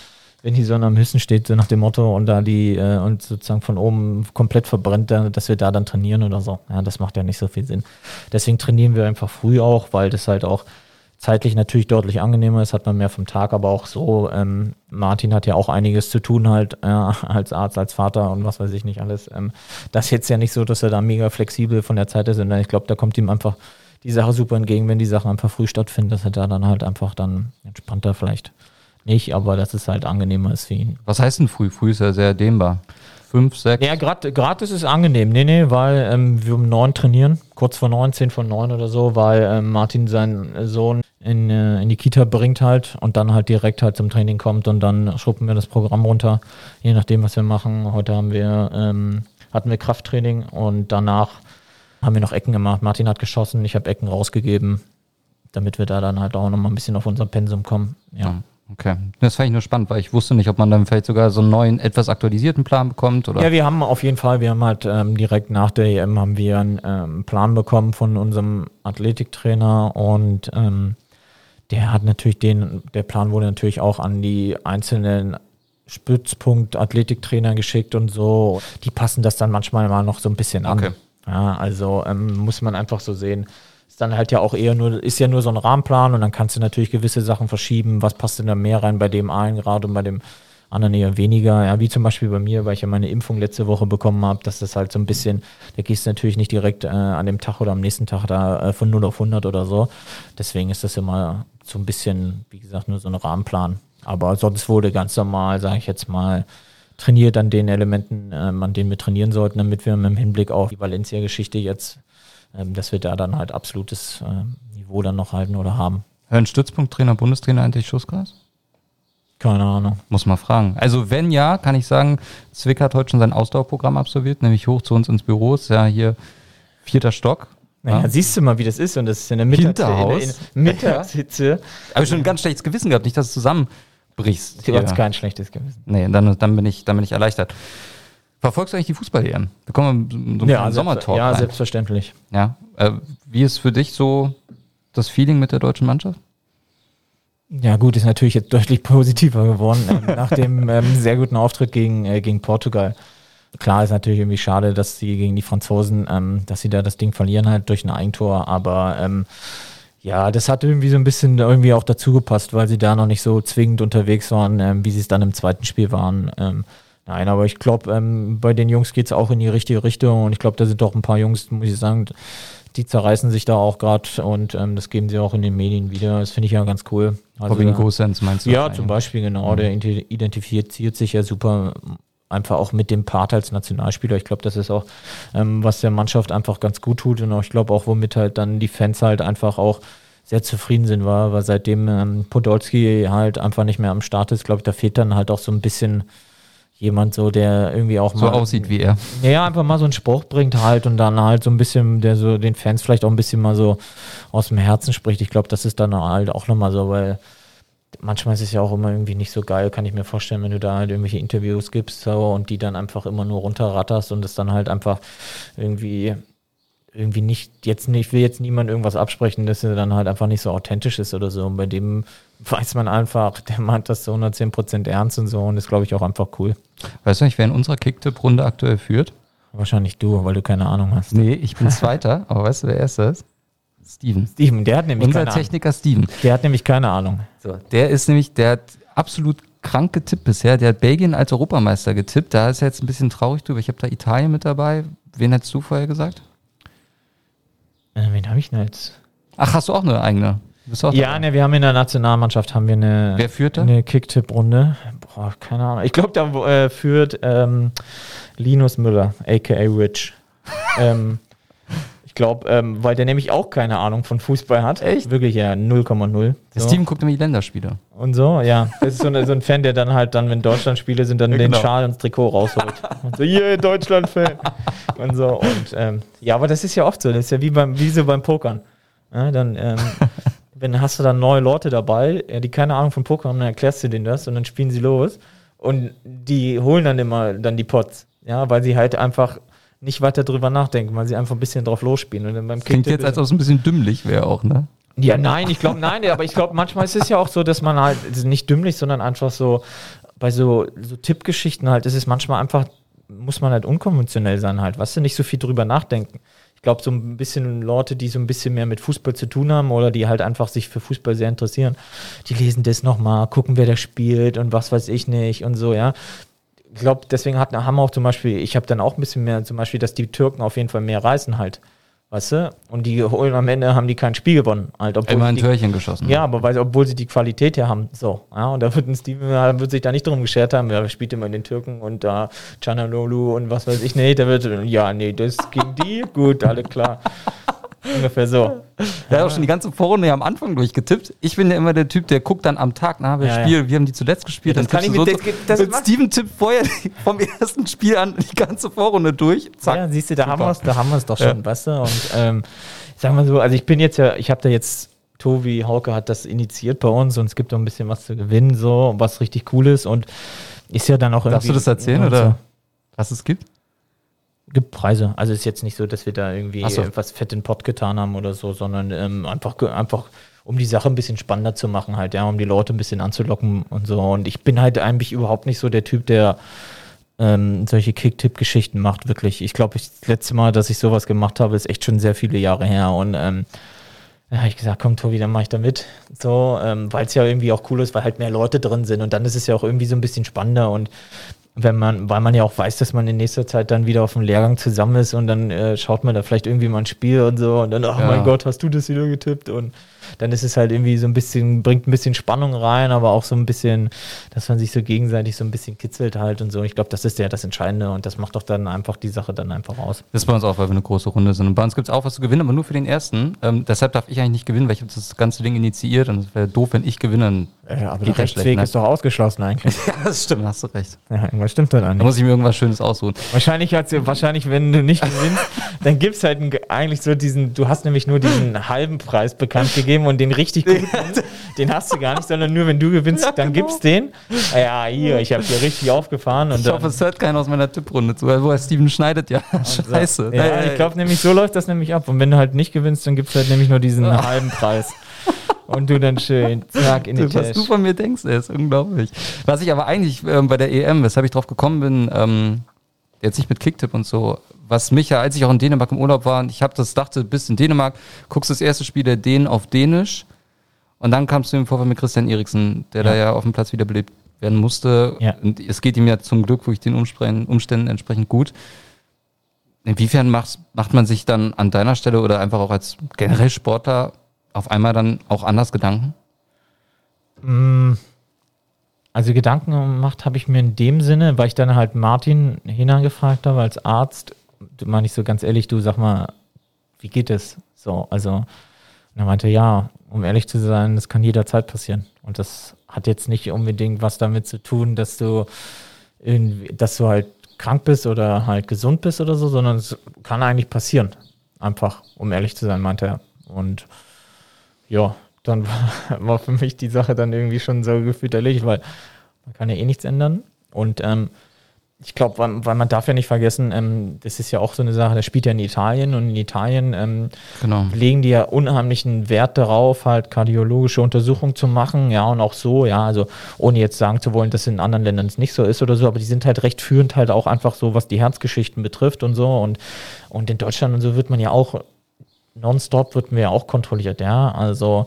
wenn die Sonne am höchsten steht, so nach dem Motto und da die äh, und sozusagen von oben komplett verbrennt, da, dass wir da dann trainieren oder so. Ja, das macht ja nicht so viel Sinn. Deswegen trainieren wir einfach früh auch, weil das halt auch zeitlich natürlich deutlich angenehmer ist, hat man mehr vom Tag, aber auch so, ähm, Martin hat ja auch einiges zu tun halt, äh, als Arzt, als Vater und was weiß ich nicht alles. Ähm, das ist jetzt ja nicht so, dass er da mega flexibel von der Zeit ist, sondern ich glaube, da kommt ihm einfach die Sache super entgegen, wenn die Sachen einfach früh stattfinden, dass er da dann halt einfach dann entspannter vielleicht nicht, aber dass es halt angenehmer ist für ihn. Was heißt denn früh? Früh ist ja sehr dehnbar. Fünf, sechs? Ja, gerade grad ist es angenehm. Nee, nee, weil ähm, wir um neun trainieren, kurz vor neun, zehn vor neun oder so, weil ähm, Martin seinen Sohn in, äh, in die Kita bringt halt und dann halt direkt halt zum Training kommt und dann schruppen wir das Programm runter, je nachdem, was wir machen. Heute haben wir, ähm, hatten wir Krafttraining und danach haben wir noch Ecken gemacht. Martin hat geschossen, ich habe Ecken rausgegeben, damit wir da dann halt auch nochmal ein bisschen auf unser Pensum kommen. Ja. Ja, Okay. Das fand ich nur spannend, weil ich wusste nicht, ob man dann vielleicht sogar so einen neuen, etwas aktualisierten Plan bekommt oder. Ja, wir haben auf jeden Fall, wir haben halt ähm, direkt nach der EM haben wir einen ähm, Plan bekommen von unserem Athletiktrainer und ähm, der hat natürlich den, der Plan wurde natürlich auch an die einzelnen Stützpunkt Athletiktrainer geschickt und so. Die passen das dann manchmal mal noch so ein bisschen an. Okay. Ja, also ähm, muss man einfach so sehen. Ist dann halt ja auch eher nur, ist ja nur so ein Rahmenplan und dann kannst du natürlich gewisse Sachen verschieben. Was passt denn da mehr rein bei dem einen gerade und bei dem anderen eher weniger. Ja, wie zum Beispiel bei mir, weil ich ja meine Impfung letzte Woche bekommen habe, dass das halt so ein bisschen, da gehst du natürlich nicht direkt äh, an dem Tag oder am nächsten Tag da äh, von 0 auf 100 oder so. Deswegen ist das immer so ein bisschen, wie gesagt, nur so ein Rahmenplan. Aber sonst wurde ganz normal, sage ich jetzt mal, trainiert an den Elementen, ähm, an denen wir trainieren sollten, damit wir dem Hinblick auf die Valencia-Geschichte jetzt, dass wir da dann halt absolutes äh, Niveau dann noch halten oder haben. Hören Stützpunkttrainer, Bundestrainer eigentlich Schussgas? Keine Ahnung. Muss man fragen. Also wenn ja, kann ich sagen, Zwick hat heute schon sein Ausdauerprogramm absolviert, nämlich hoch zu uns ins Büro. Ist ja hier vierter Stock. Naja, Ja. siehst du mal, wie das ist und das ist in der Mittags Hinterhaus. in Mittagshitze. [laughs] Habe ich schon ein ganz schlechtes Gewissen gehabt, nicht, dass es zusammenbrichst. Du hast kein schlechtes Gewissen. Nee, dann, dann, bin ich, dann bin ich erleichtert. Verfolgst du eigentlich die Fußball-EM? Wir kommen so einen kleinen Sommertalk ja rein. selbstverständlich. Ja. Äh, wie ist für dich so das Feeling mit der deutschen Mannschaft? Ja gut, ist natürlich jetzt deutlich [laughs] positiver geworden ähm, nach dem [laughs] ähm, sehr guten Auftritt gegen, äh, gegen Portugal. Klar ist natürlich irgendwie schade, dass sie gegen die Franzosen, ähm, dass sie da das Ding verlieren halt durch ein Eigentor, aber ähm, ja, das hat irgendwie so ein bisschen irgendwie auch dazu gepasst, weil sie da noch nicht so zwingend unterwegs waren, ähm, wie sie es dann im zweiten Spiel waren. Ähm, nein, aber ich glaube, ähm, bei den Jungs geht's auch in die richtige Richtung und ich glaube, da sind doch ein paar Jungs, muss ich sagen, die zerreißen sich da auch gerade und ähm, das geben sie auch in den Medien wieder. Das finde ich ja ganz cool. Also Robin Gosens meinst du? ja, zum Beispiel, genau. Der identi- identifiziert sich ja super einfach auch mit dem Part als Nationalspieler. Ich glaube, das ist auch, ähm, was der Mannschaft einfach ganz gut tut und auch, ich glaube auch, womit halt dann die Fans halt einfach auch sehr zufrieden sind, war, weil seitdem ähm, Podolski halt einfach nicht mehr am Start ist, glaube ich, da fehlt dann halt auch so ein bisschen jemand so, der irgendwie auch So mal aussieht wie er. ja, einfach mal so einen Spruch bringt halt und dann halt so ein bisschen, der so den Fans vielleicht auch ein bisschen mal so aus dem Herzen spricht. Ich glaube, das ist dann halt auch nochmal so, weil manchmal ist es ja auch immer irgendwie nicht so geil, kann ich mir vorstellen, wenn du da halt irgendwelche Interviews gibst so, und die dann einfach immer nur runterratterst und es dann halt einfach irgendwie irgendwie nicht, jetzt ich will jetzt niemand irgendwas absprechen, dass er dann halt einfach nicht so authentisch ist oder so. Und bei dem weiß man einfach, der meint das zu 110% ernst und so und ist, glaube ich, auch einfach cool. Weißt du nicht, wer in unserer Kicktipp-Runde aktuell führt? Wahrscheinlich du, weil du keine Ahnung hast. Nee, ich bin Zweiter, [laughs] aber weißt du, wer Erster ist? Steven. Steven, der hat nämlich Unser keine Ahnung. Techniker Steven. Der hat nämlich keine Ahnung. So, der ist nämlich, der hat absolut krank getippt bisher. Der hat Belgien als Europameister getippt. Da ist er jetzt ein bisschen traurig drüber. Ich habe da Italien mit dabei. Wen hättest du vorher gesagt? Äh, wen habe ich denn jetzt? Ach, hast du auch eine eigene? Bist du auch Ja, dabei? ne, wir haben in der Nationalmannschaft haben wir eine, Wer führt da? eine Kicktipp-Runde. Boah, keine Ahnung. Ich glaube, da äh, führt ähm, Linus Müller, aka Rich. [laughs] ähm, ich glaube, ähm, weil der nämlich auch keine Ahnung von Fußball hat. Echt? Wirklich, ja, 0,0. Der So. Steven guckt die Länderspiele. Und so, ja. Das ist so, eine, so ein Fan, der dann halt dann, wenn Deutschland Spiele sind, dann Ja, den genau. Schal ins Trikot rausholt. Und so, yeah, Deutschland-Fan. Und so. Und ähm, ja, aber das ist ja oft so. Das ist ja wie beim, wie so beim Pokern. Ja, dann, ähm, [laughs] wenn hast du dann neue Leute dabei, die keine Ahnung von Poker haben, dann erklärst du denen das und dann spielen sie los. Und die holen dann immer dann die Pots. Ja, weil sie halt einfach nicht weiter drüber nachdenken, weil sie einfach ein bisschen drauf losspielen. Und dann beim Klingt jetzt, als ob es ein bisschen dümmlich wäre auch, ne? Ja, nein, ich glaube, nein, aber ich glaube, manchmal ist es ja auch so, dass man halt nicht dümmlich, sondern einfach so bei so, so Tippgeschichten halt, ist es manchmal einfach, muss man halt unkonventionell sein halt, weißt du, nicht so viel drüber nachdenken. Ich glaube, so ein bisschen Leute, die so ein bisschen mehr mit Fußball zu tun haben oder die halt einfach sich für Fußball sehr interessieren, die lesen das nochmal, gucken, wer da spielt und was weiß ich nicht und so, ja. Ich glaube, deswegen hat, haben auch zum Beispiel, ich habe dann auch ein bisschen mehr, zum Beispiel, dass die Türken auf jeden Fall mehr reißen halt. Weißt du? Und die holen am Ende haben die kein Spiel gewonnen. Halt, obwohl Immer ein die, Türchen geschossen. ja, aber weil, obwohl sie die Qualität her haben. So, ja, und da wird ein Steven ja, wird sich da nicht drum geschert haben, ja, spielt immer in den Türken und da Canalolu und was weiß ich, nee, da wird, ja, nee, das gegen die, gut, alle klar. Ungefähr so. Der hat auch schon die ganze Vorrunde ja am Anfang durchgetippt. Ich bin ja immer der Typ, der guckt dann am Tag nach, wer Ja, ja. Spiel, wir haben die zuletzt gespielt. Ja, das dann kann ich du mit- so- das- das macht- Steven tippt vorher die- vom ersten Spiel an die ganze Vorrunde durch. Zack. Ja, siehst du, da haben Super. wir es, da haben wir es doch schon, Ja. weißt du? Und ähm, ich sag mal so, also ich bin jetzt ja, ich habe da jetzt, Tobi Hauke hat das initiiert bei uns und es gibt auch ein bisschen was zu gewinnen, so, was richtig cool ist und ist ja dann auch irgendwie. Darfst du das erzählen oder So. was es gibt? Gibt Preise. Also ist jetzt nicht so, dass wir da irgendwie so. was fett in den Pott getan haben oder so, sondern ähm, einfach, einfach, um die Sache ein bisschen spannender zu machen, halt, ja, um die Leute ein bisschen anzulocken und so. Und ich bin halt eigentlich überhaupt nicht so der Typ, der ähm, solche Kick-Tipp-Geschichten macht, wirklich. Ich glaube, das letzte Mal, dass ich sowas gemacht habe, ist echt schon sehr viele Jahre her. Und ähm, da habe ich gesagt, komm Tobi, dann mache ich da mit. So, ähm, weil es ja irgendwie auch cool ist, weil halt mehr Leute drin sind. Und dann ist es ja auch irgendwie so ein bisschen spannender. Und wenn man, weil man ja auch weiß, dass man in nächster Zeit dann wieder auf dem Lehrgang zusammen ist und dann äh, schaut man da vielleicht irgendwie mal ein Spiel und so und dann, ach Ja. mein Gott, hast du das wieder getippt? Und dann ist es halt irgendwie so ein bisschen, bringt ein bisschen Spannung rein, aber auch so ein bisschen, dass man sich so gegenseitig so ein bisschen kitzelt halt und so. Ich glaube, das ist ja das Entscheidende und das macht doch dann einfach die Sache dann einfach aus. Das ist bei uns auch, weil wir eine große Runde sind. Und bei uns gibt es auch was zu gewinnen, aber nur für den ersten. Ähm, deshalb darf ich eigentlich nicht gewinnen, weil ich habe das ganze Ding initiiert und es wäre doof, wenn ich gewinne. Dann Ja, aber der schlecht, Rechtsweg ne? ist doch ausgeschlossen eigentlich. [laughs] ja, das stimmt, hast du recht. ja, irgendwas stimmt da Da nicht. muss ich mir irgendwas Schönes aussuchen. Wahrscheinlich hat's, wahrscheinlich, wenn du nicht gewinnst, dann gibt's halt einen, eigentlich so diesen, du hast nämlich nur diesen halben Preis bekannt gegeben und den richtig guten, den hast du gar nicht, sondern nur wenn du gewinnst, dann gibt's den. Ja, hier, ich habe hier richtig aufgefahren und Ich hoffe, es hört keiner aus meiner Tipprunde zu. Woher Steven schneidet, ja. [laughs] Scheiße. Ja, Äh, ich glaube nämlich, so läuft das nämlich ab. Und wenn du halt nicht gewinnst, dann gibt's halt nämlich nur diesen halben Preis. Und du dann schön, zack, in die Du, was du von mir denkst, ist unglaublich. Was ich aber eigentlich ähm, bei der EM, weshalb ich drauf gekommen bin, ähm, jetzt nicht mit Kicktipp und so, was mich ja, als ich auch in Dänemark im Urlaub war, und ich habe das dachte, bist in Dänemark, guckst das erste Spiel der Dänen auf Dänisch und dann kamst du im Vorfall mit Christian Eriksen, der da Ja. ja auf dem Platz wiederbelebt werden musste. Ja. Und es geht ihm ja zum Glück wirklich den Umständen, entsprechend gut. Inwiefern macht, macht man sich dann an deiner Stelle oder einfach auch als generell Sportler auf einmal dann auch anders Gedanken? Mm, Also Gedanken gemacht habe ich mir in dem Sinne, weil ich dann halt Martin hinangefragt habe als Arzt, meine ich so ganz ehrlich, du sag mal, wie geht es? So, also und er meinte, ja, um ehrlich zu sein, das kann jederzeit passieren. Und das hat jetzt nicht unbedingt was damit zu tun, dass du dass du halt krank bist oder halt gesund bist oder so, sondern es kann eigentlich passieren. Einfach, um ehrlich zu sein, meinte er. Und ja, dann [laughs] war für mich die Sache dann irgendwie schon so gefühlt erledigt, weil man kann ja eh nichts ändern. Und ähm, ich glaube, weil, man darf ja nicht vergessen, ähm, das ist ja auch so eine Sache, der spielt ja in Italien und in Italien ähm, Genau. legen die ja unheimlichen Wert darauf, halt kardiologische Untersuchungen zu machen, ja, und auch so, ja, also ohne jetzt sagen zu wollen, dass in anderen Ländern es nicht so ist oder so, aber die sind halt recht führend halt auch einfach so, was die Herzgeschichten betrifft und so und, und in Deutschland und so wird man ja auch nonstop wird mir ja auch kontrolliert, ja, also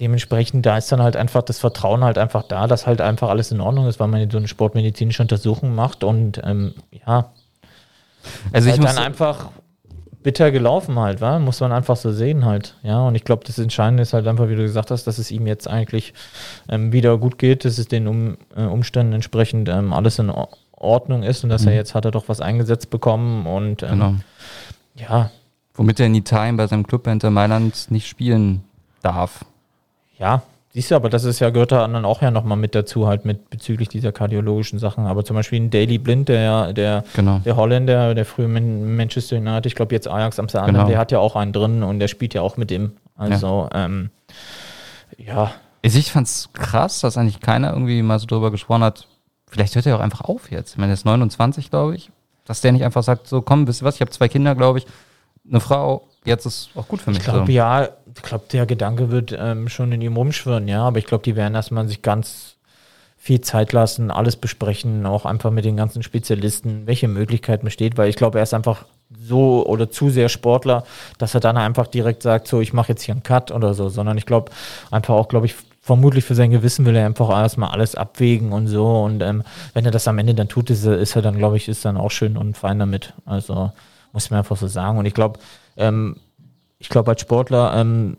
dementsprechend, da ist dann halt einfach das Vertrauen halt einfach da, dass halt einfach alles in Ordnung ist, weil man so eine sportmedizinische Untersuchung macht und ähm, ja, Also ich halt muss, dann einfach bitter gelaufen halt, war, muss man einfach so sehen halt. Ja, und ich glaube, das Entscheidende ist halt einfach, wie du gesagt hast, dass es ihm jetzt eigentlich ähm, wieder gut geht, dass es den um, äh, Umständen entsprechend ähm, alles in Ordnung ist und dass Mhm. er jetzt hat er doch was eingesetzt bekommen und ähm, Genau. ja, Womit er in Italien bei seinem Club Inter Mailand nicht spielen darf. Ja, siehst du, aber das ist ja, gehört da dann auch ja nochmal mit dazu, halt mit bezüglich dieser kardiologischen Sachen. Aber zum Beispiel ein Daily Blind, der, der, Genau. der Holländer, der früher in Manchester United, ich glaube jetzt Ajax Amsterdam, Genau. der hat ja auch einen drin und der spielt ja auch mit ihm. Also, ja, ähm, ja ich fand's krass, dass eigentlich keiner irgendwie mal so drüber gesprochen hat. Vielleicht hört er auch einfach auf jetzt. Ich meine, er ist 29, glaube ich. Dass der nicht einfach sagt, so komm, wisst ihr was, ich habe zwei Kinder, glaube ich, eine Frau, jetzt ist auch gut für mich. ich glaube, so. ja, ich glaube, der Gedanke wird ähm, schon in ihm rumschwirren, ja, aber ich glaube, die werden erstmal sich ganz viel Zeit lassen, alles besprechen, auch einfach mit den ganzen Spezialisten, welche Möglichkeit besteht, weil ich glaube, er ist einfach so oder zu sehr Sportler, dass er dann einfach direkt sagt, so, ich mache jetzt hier einen Cut oder so, sondern ich glaube, einfach auch, glaube ich, vermutlich für sein Gewissen will er einfach erstmal alles abwägen und so. Und ähm, wenn er das am Ende dann tut, ist er, ist er dann, glaube ich, ist dann auch schön und fein damit, also muss man einfach so sagen. Und ich glaube, ähm, ich glaube als Sportler, ähm,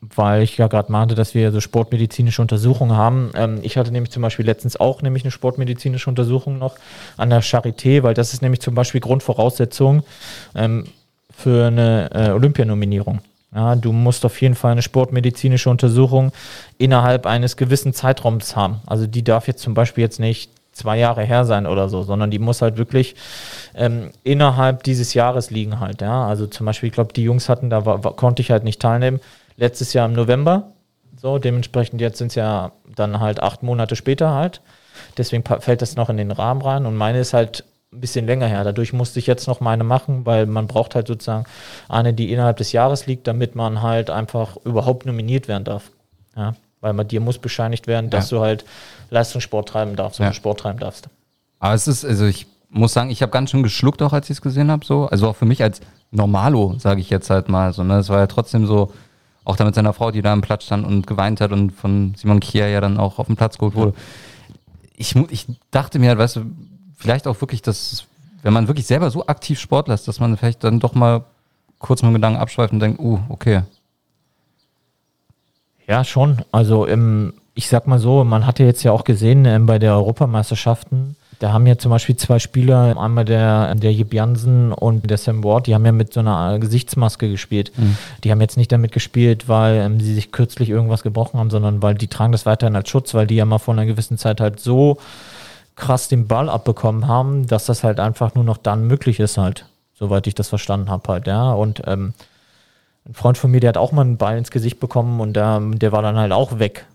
weil ich ja gerade meinte, dass wir so sportmedizinische Untersuchungen haben. Ähm, ich hatte nämlich zum Beispiel letztens auch nämlich eine sportmedizinische Untersuchung noch an der Charité, weil das ist nämlich zum Beispiel Grundvoraussetzung ähm, für eine äh, Olympianominierung. Ja, du musst auf jeden Fall eine sportmedizinische Untersuchung innerhalb eines gewissen Zeitraums haben. Also die darf jetzt zum Beispiel jetzt nicht zwei Jahre her sein oder so, sondern die muss halt wirklich ähm, innerhalb dieses Jahres liegen halt. Ja, also zum Beispiel, ich glaube, die Jungs hatten, da war, war, konnte ich halt nicht teilnehmen. Letztes Jahr im November. So, dementsprechend jetzt sind es ja dann halt acht Monate später halt. Deswegen fällt das noch in den Rahmen rein. Und meine ist halt ein bisschen länger her. Dadurch musste ich jetzt noch meine machen, weil man braucht halt sozusagen eine, die innerhalb des Jahres liegt, damit man halt einfach überhaupt nominiert werden darf. Ja, weil man dir muss bescheinigt werden, dass Ja. du halt Leistungssport treiben darfst Ja. Sport treiben darfst. Aber es ist, also ich muss sagen, ich habe ganz schön geschluckt auch, als ich es gesehen habe. So. Also auch für mich als Normalo, sage ich jetzt halt mal. So, ne? Es war ja trotzdem so, auch da mit seiner Frau, die da am Platz stand und geweint hat und von Simon Kier ja dann auch auf den Platz geholt wurde. Ich, ich dachte mir halt, weißt du, vielleicht auch wirklich, dass, wenn man wirklich selber so aktiv Sportler ist, dass man vielleicht dann doch mal kurz mit dem Gedanken abschweift und denkt, uh, okay. Ja, schon. Also ähm, ich sag mal so, man hatte jetzt ja auch gesehen ähm, bei der Europameisterschaften, da haben ja zum Beispiel zwei Spieler, einmal der, der Jip Jansen und der Sam Ward, die haben ja mit so einer Gesichtsmaske gespielt. Die haben jetzt nicht damit gespielt, weil ähm, sie sich kürzlich irgendwas gebrochen haben, sondern weil die tragen das weiterhin als Schutz, weil die ja mal vor einer gewissen Zeit halt so krass den Ball abbekommen haben, dass das halt einfach nur noch dann möglich ist halt, soweit ich das verstanden habe halt, ja. Und ähm, ein Freund von mir, der hat auch mal einen Ball ins Gesicht bekommen und der, der war dann halt auch weg.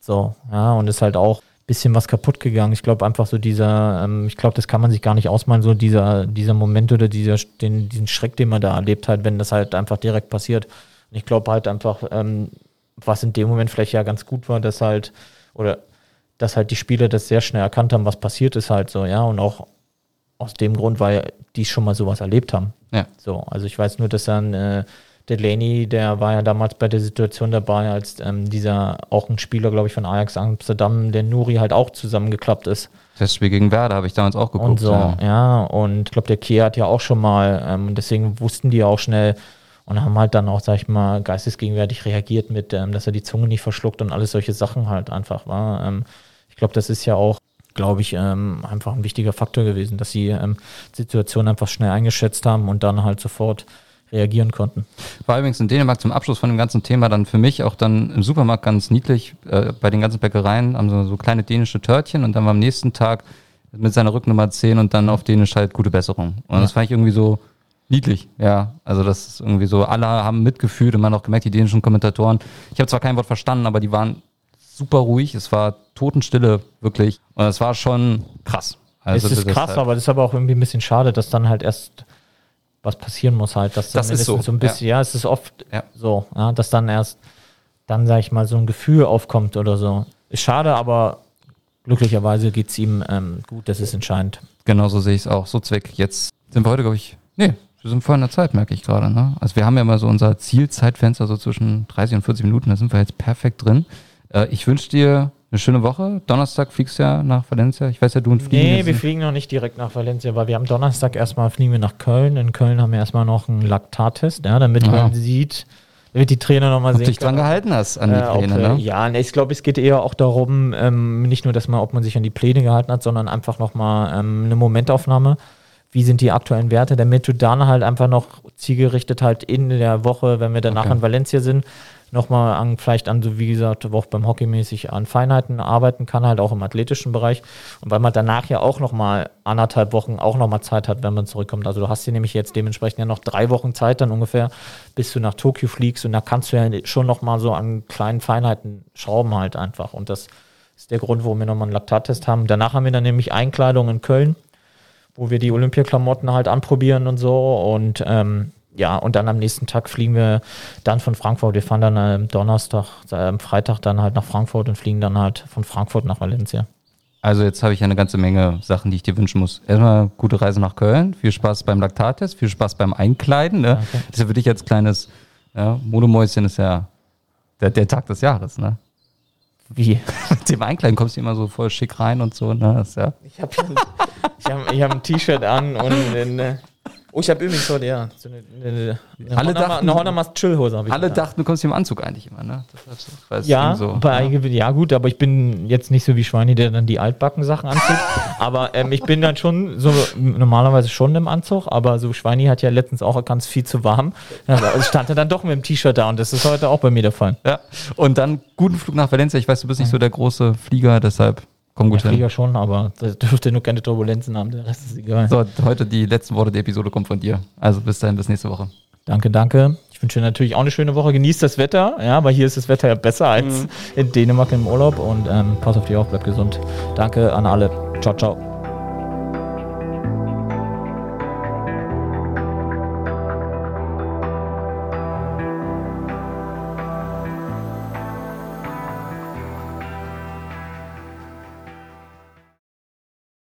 So, ja, und ist halt auch ein bisschen was kaputt gegangen. Ich glaube einfach so dieser, ähm, ich glaube, das kann man sich gar nicht ausmalen, so dieser, dieser Moment oder dieser, den, diesen Schreck, den man da erlebt hat, wenn das halt einfach direkt passiert. Und ich glaube halt einfach, ähm, was in dem Moment vielleicht ja ganz gut war, dass halt, oder dass halt die Spieler das sehr schnell erkannt haben, was passiert ist halt so, ja, und auch aus dem Grund, weil die schon mal sowas erlebt haben. Ja. So, also ich weiß nur, dass dann äh, Delaney, der war ja damals bei der Situation dabei, als ähm, dieser auch ein Spieler, glaube ich, von Ajax Amsterdam, der Nuri halt auch zusammengeklappt ist. Testspiel gegen Werder habe ich damals auch geguckt. und so, ja. ja. und ich glaube, der Kier hat ja auch schon mal, ähm, deswegen wussten die auch schnell und haben halt dann auch, sag ich mal, geistesgegenwärtig reagiert mit, ähm, dass er die Zunge nicht verschluckt und alles solche Sachen halt einfach war. Ähm, ich glaube, das ist ja auch, glaube ich, ähm, einfach ein wichtiger Faktor gewesen, dass sie ähm, die Situation einfach schnell eingeschätzt haben und dann halt sofort reagieren konnten. War übrigens in Dänemark zum Abschluss von dem ganzen Thema dann für mich auch dann im Supermarkt ganz niedlich. Äh, bei den ganzen Bäckereien haben so, so kleine dänische Törtchen und dann war am nächsten Tag mit seiner Rücknummer 10 und dann auf Dänisch halt gute Besserung. Und das fand ich irgendwie so niedlich, ja. Also das ist irgendwie so, alle haben mitgefühlt und man hat auch gemerkt, die dänischen Kommentatoren. Ich habe zwar kein Wort verstanden, aber die waren super ruhig. Es war Totenstille, wirklich. Und das war schon krass. Also es ist krass, halt- aber das ist aber auch irgendwie ein bisschen schade, dass dann halt erst was passieren muss halt. Dass Das ist zumindest so, ein bisschen, ja. es ist oft Ja. so, ja, dass dann erst dann, sag ich mal, so ein Gefühl aufkommt oder so. Ist schade, aber glücklicherweise geht es ihm ähm, gut, das ist entscheidend. Genau so sehe ich es auch. So Zweck. Jetzt sind wir heute, glaube ich, nee, wir sind voll in der Zeit, merke ich gerade. Ne? Also wir haben ja mal so unser Zielzeitfenster so zwischen 30 und 40 Minuten, da sind wir jetzt perfekt drin. Äh, ich wünsche dir eine schöne Woche. Donnerstag fliegst du ja nach Valencia. Ich weiß ja, du und Fliegen. Nee, wir fliegen noch nicht direkt nach Valencia, weil wir am Donnerstag erstmal fliegen wir nach Köln. In Köln haben wir erstmal noch einen Laktattest, ja, damit ja. man sieht, damit die Trainer nochmal sehen. Ob du dich dran gehalten hast an die äh, Pläne, ob, ne? Ja, ich glaube, es geht eher auch darum, ähm, nicht nur, dass man, ob man sich an die Pläne gehalten hat, sondern einfach nochmal ähm, eine Momentaufnahme. Wie sind die aktuellen Werte, damit du dann halt einfach noch zielgerichtet halt in der Woche, wenn wir danach okay. in Valencia sind, nochmal an, vielleicht an, so wie gesagt, auch beim Hockeymäßig an Feinheiten arbeiten kann, halt auch im athletischen Bereich. Und weil man danach ja auch nochmal anderthalb Wochen auch nochmal Zeit hat, wenn man zurückkommt. Also du hast hier nämlich jetzt dementsprechend ja noch drei Wochen Zeit dann ungefähr, bis du nach Tokio fliegst und da kannst du ja schon nochmal so an kleinen Feinheiten schrauben halt einfach. Und das ist der Grund, warum wir nochmal einen Laktattest haben. Danach haben wir dann nämlich Einkleidung in Köln, wo wir die Olympiaklamotten halt anprobieren und so und ähm, ja, und dann am nächsten Tag fliegen wir dann von Frankfurt. Wir fahren dann am Donnerstag, äh, am Freitag dann halt nach Frankfurt und fliegen dann halt von Frankfurt nach Valencia. Also jetzt habe ich eine ganze Menge Sachen, die ich dir wünschen muss. Erstmal gute Reise nach Köln, viel Spaß beim Laktattest, viel Spaß beim Einkleiden. Ne? Okay. Das ist ja für dich als kleines ja, Modemäuschen ist ja der, der Tag des Jahres, ne? Wie? [laughs] Mit dem Einkleiden kommst du immer so voll schick rein und so, ne? Das, ja. Ich habe ich hab, ich hab ein T-Shirt an und eine, Oh, ich habe übrigens heute, ja, so eine, eine, eine, alle dachten, eine Hornermast Chillhose. Alle dachten, du kommst hier im Anzug eigentlich immer, ne? Das ja, so, bei, ja. ja. gut, aber ich bin jetzt nicht so wie Schweini, der dann die altbacken Sachen anzieht. [laughs] aber ähm, ich bin dann schon so normalerweise schon im Anzug, aber so Schweini hat ja letztens auch ist viel zu warm. Also stand er dann doch mit dem T-Shirt da und das ist heute auch bei mir der Fall. Ja, und dann guten Flug nach Valencia. Ich weiß, du bist nicht so der große Flieger, deshalb Komm gut ja, hin. Flieger schon, aber das dürfte nur keine Turbulenzen haben. Der Rest ist egal. So, heute die letzten Worte der Episode kommen von dir. Also bis dahin, bis nächste Woche. Danke, danke. Ich wünsche dir natürlich auch eine schöne Woche. Genießt das Wetter, ja, weil hier ist das Wetter ja besser als mhm. in Dänemark im Urlaub. Und ähm, pass auf dich auf, bleib gesund. Danke an alle. Ciao, ciao.